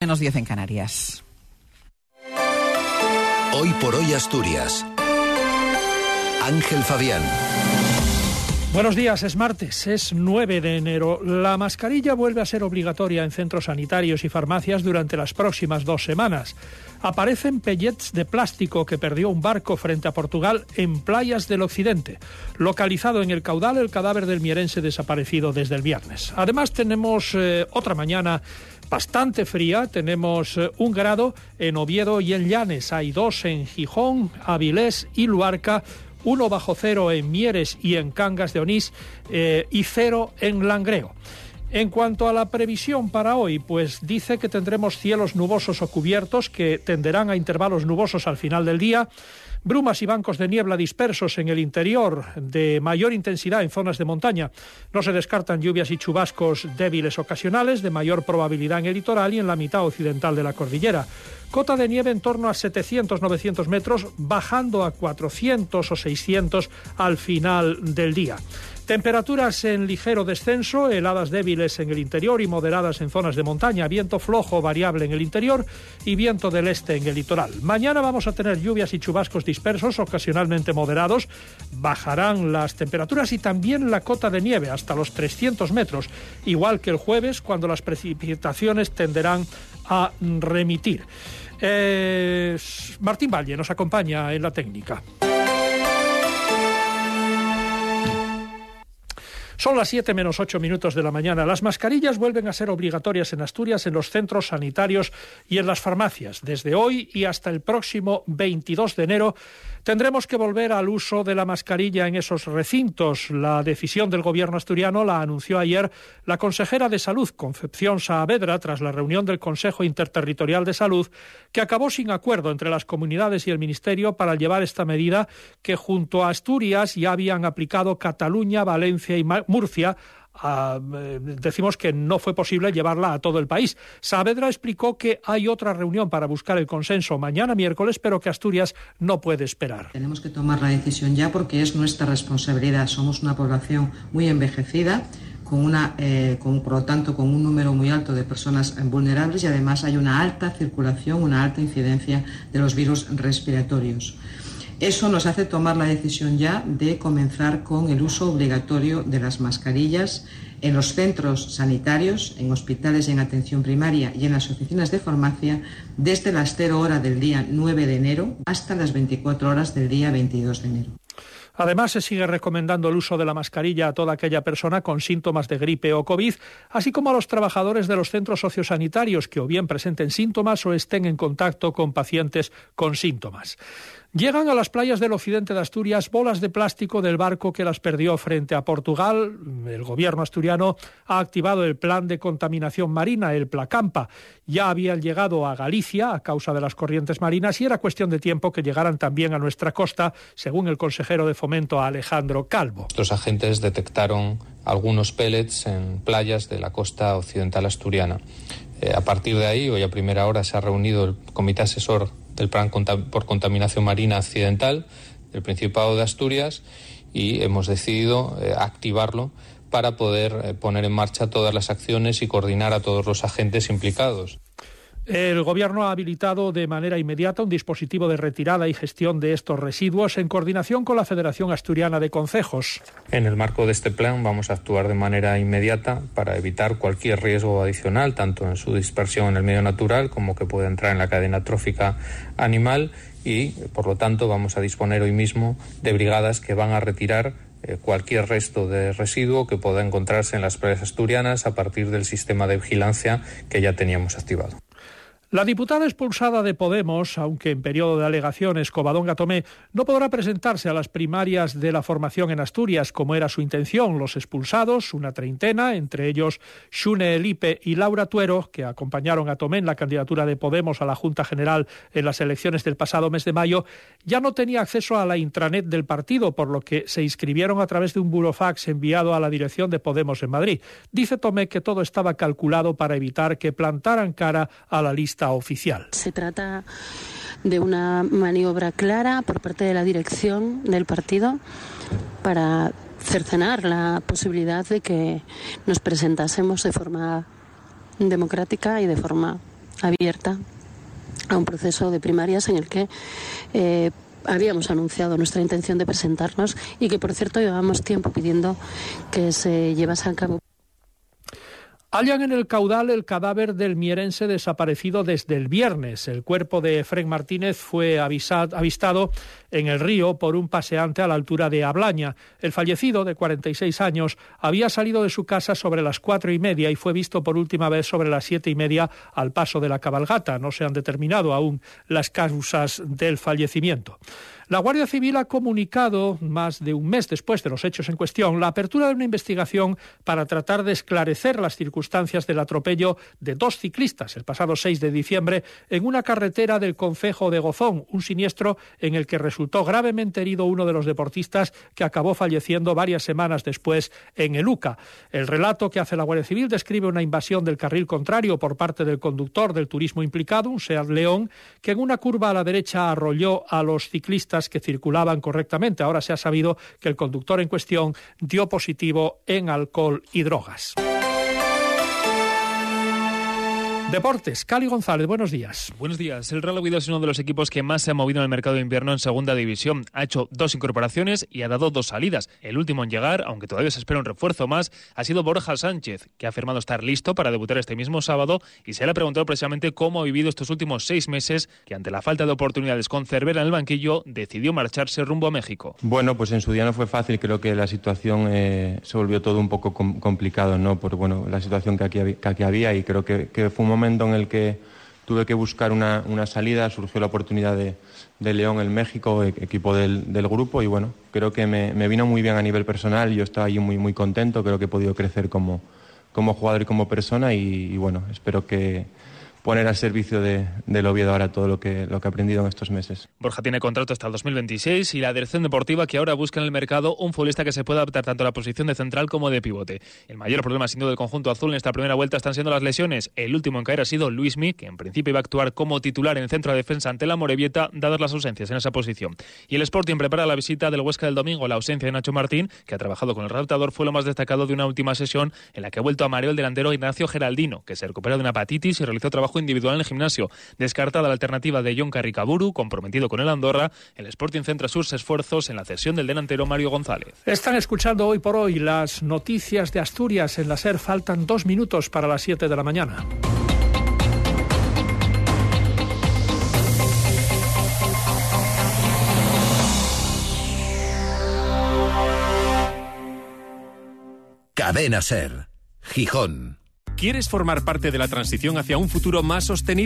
menos 10 en Canarias. Hoy por hoy Asturias. Ángel Fabián. Buenos días, es martes, es 9 de enero. La mascarilla vuelve a ser obligatoria en centros sanitarios y farmacias durante las próximas dos semanas. Aparecen pellets de plástico que perdió un barco frente a Portugal en playas del occidente. Localizado en el caudal el cadáver del mierense desaparecido desde el viernes. Además tenemos eh, otra mañana bastante fría. Tenemos eh, un grado en Oviedo y en Llanes. Hay dos en Gijón, Avilés y Luarca uno bajo cero en Mieres y en Cangas de Onís eh, y cero en Langreo. En cuanto a la previsión para hoy, pues dice que tendremos cielos nubosos o cubiertos que tenderán a intervalos nubosos al final del día brumas y bancos de niebla dispersos en el interior, de mayor intensidad en zonas de montaña. No se descartan lluvias y chubascos débiles ocasionales, de mayor probabilidad en el litoral y en la mitad occidental de la cordillera. Cota de nieve en torno a 700-900 metros, bajando a 400 o 600 al final del día. Temperaturas en ligero descenso, heladas débiles en el interior y moderadas en zonas de montaña, viento flojo variable en el interior y viento del este en el litoral. Mañana vamos a tener lluvias y chubascos dispersos, ocasionalmente moderados. Bajarán las temperaturas y también la cota de nieve hasta los 300 metros, igual que el jueves cuando las precipitaciones tenderán a remitir. Eh, Martín Valle nos acompaña en la técnica. Son las 7 menos 8 minutos de la mañana. Las mascarillas vuelven a ser obligatorias en Asturias en los centros sanitarios y en las farmacias. Desde hoy y hasta el próximo 22 de enero Tendremos que volver al uso de la mascarilla en esos recintos. La decisión del gobierno asturiano la anunció ayer la consejera de Salud, Concepción Saavedra, tras la reunión del Consejo Interterritorial de Salud, que acabó sin acuerdo entre las comunidades y el Ministerio para llevar esta medida que junto a Asturias ya habían aplicado Cataluña, Valencia y Murcia eh, decimos que no fue posible llevarla a todo el país. Saavedra explicó que hay otra reunión para buscar el consenso mañana miércoles, pero que Asturias no puede esperar. Tenemos que tomar la decisión ya porque es nuestra responsabilidad. Somos una población muy envejecida. Con una, eh, con, por lo tanto, con un número muy alto de personas vulnerables y además hay una alta circulación, una alta incidencia de los virus respiratorios. Eso nos hace tomar la decisión ya de comenzar con el uso obligatorio de las mascarillas en los centros sanitarios, en hospitales y en atención primaria y en las oficinas de farmacia desde las 0 horas del día 9 de enero hasta las 24 horas del día 22 de enero. Además, se sigue recomendando el uso de la mascarilla a toda aquella persona con síntomas de gripe o COVID, así como a los trabajadores de los centros sociosanitarios que o bien presenten síntomas o estén en contacto con pacientes con síntomas. Llegan a las playas del occidente de Asturias bolas de plástico del barco que las perdió frente a Portugal. El gobierno asturiano ha activado el plan de contaminación marina, el Placampa. Ya habían llegado a Galicia a causa de las corrientes marinas y era cuestión de tiempo que llegaran también a nuestra costa, según el consejero de Fomento Alejandro Calvo. Los agentes detectaron algunos pellets en playas de la costa occidental asturiana. Eh, a partir de ahí, hoy a primera hora, se ha reunido el comité asesor del Plan por Contaminación Marina Accidental del Principado de Asturias y hemos decidido eh, activarlo para poder eh, poner en marcha todas las acciones y coordinar a todos los agentes implicados. El Gobierno ha habilitado de manera inmediata un dispositivo de retirada y gestión de estos residuos en coordinación con la Federación Asturiana de Concejos. En el marco de este plan vamos a actuar de manera inmediata para evitar cualquier riesgo adicional, tanto en su dispersión en el medio natural como que pueda entrar en la cadena trófica animal y, por lo tanto, vamos a disponer hoy mismo de brigadas que van a retirar eh, cualquier resto de residuo que pueda encontrarse en las playas asturianas a partir del sistema de vigilancia que ya teníamos activado. La diputada expulsada de Podemos, aunque en periodo de alegaciones, Covadonga Tomé, no podrá presentarse a las primarias de la formación en Asturias, como era su intención. Los expulsados, una treintena, entre ellos Xune Elipe y Laura Tuero, que acompañaron a Tomé en la candidatura de Podemos a la Junta General en las elecciones del pasado mes de mayo, ya no tenía acceso a la intranet del partido, por lo que se inscribieron a través de un burofax enviado a la dirección de Podemos en Madrid. Dice Tomé que todo estaba calculado para evitar que plantaran cara a la lista oficial. Se trata de una maniobra clara por parte de la dirección del partido para cercenar la posibilidad de que nos presentásemos de forma democrática y de forma abierta a un proceso de primarias en el que eh, habíamos anunciado nuestra intención de presentarnos y que, por cierto, llevamos tiempo pidiendo que se llevase a cabo. Hallan en el caudal el cadáver del mierense desaparecido desde el viernes. El cuerpo de Efren Martínez fue avistado en el río por un paseante a la altura de Ablaña. El fallecido, de 46 años, había salido de su casa sobre las cuatro y media y fue visto por última vez sobre las siete y media al paso de la cabalgata. No se han determinado aún las causas del fallecimiento. La Guardia Civil ha comunicado, más de un mes después de los hechos en cuestión, la apertura de una investigación para tratar de esclarecer las circunstancias del atropello de dos ciclistas el pasado 6 de diciembre en una carretera del Concejo de Gozón, un siniestro en el que resultó gravemente herido uno de los deportistas que acabó falleciendo varias semanas después en el UCA. El relato que hace la Guardia Civil describe una invasión del carril contrario por parte del conductor del turismo implicado, un Seat León, que en una curva a la derecha arrolló a los ciclistas que circulaban correctamente. Ahora se ha sabido que el conductor en cuestión dio positivo en alcohol y drogas. Deportes, Cali González, buenos días. Buenos días. El Real Oviedo es uno de los equipos que más se ha movido en el mercado de invierno en segunda división. Ha hecho dos incorporaciones y ha dado dos salidas. El último en llegar, aunque todavía se espera un refuerzo más, ha sido Borja Sánchez, que ha afirmado estar listo para debutar este mismo sábado y se le ha preguntado precisamente cómo ha vivido estos últimos seis meses que ante la falta de oportunidades con Cervera en el banquillo decidió marcharse rumbo a México. Bueno, pues en su día no fue fácil. Creo que la situación eh, se volvió todo un poco complicado, ¿no? Por bueno, la situación que aquí, que aquí había y creo que, que fue un momento en el que tuve que buscar una, salida, surgió la oportunidad de, León en México, e, equipo del, grupo, y bueno, creo que me, vino muy bien a nivel personal, yo estaba ahí muy, muy contento, creo que he podido crecer como, como jugador y como persona, y bueno, espero que, poner al servicio de, del Oviedo ahora todo lo que, lo que ha aprendido en estos meses. Borja tiene contrato hasta el 2026 y la dirección deportiva que ahora busca en el mercado un futbolista que se pueda adaptar tanto a la posición de central como de pivote. El mayor problema sin duda del conjunto azul en esta primera vuelta están siendo las lesiones. El último en caer ha sido Luis Mi, que en principio iba a actuar como titular en el centro de defensa ante la Morevieta, dadas las ausencias en esa posición. Y el Sporting prepara la visita del Huesca del domingo. La ausencia de Nacho Martín, que ha trabajado con el redactador, fue lo más destacado de una última sesión en la que ha vuelto a mareo el delantero Ignacio Geraldino, que se recuperó de una hepatitis y realizó trabajo individual en el gimnasio. Descartada la alternativa de John Carricaburu, comprometido con el Andorra, el Sporting centra sus esfuerzos en la cesión del delantero Mario González. Están escuchando hoy por hoy las noticias de Asturias en la SER. Faltan dos minutos para las 7 de la mañana. Cadena Ser, Gijón. ¿Quieres formar parte de la transición hacia un futuro más sostenible?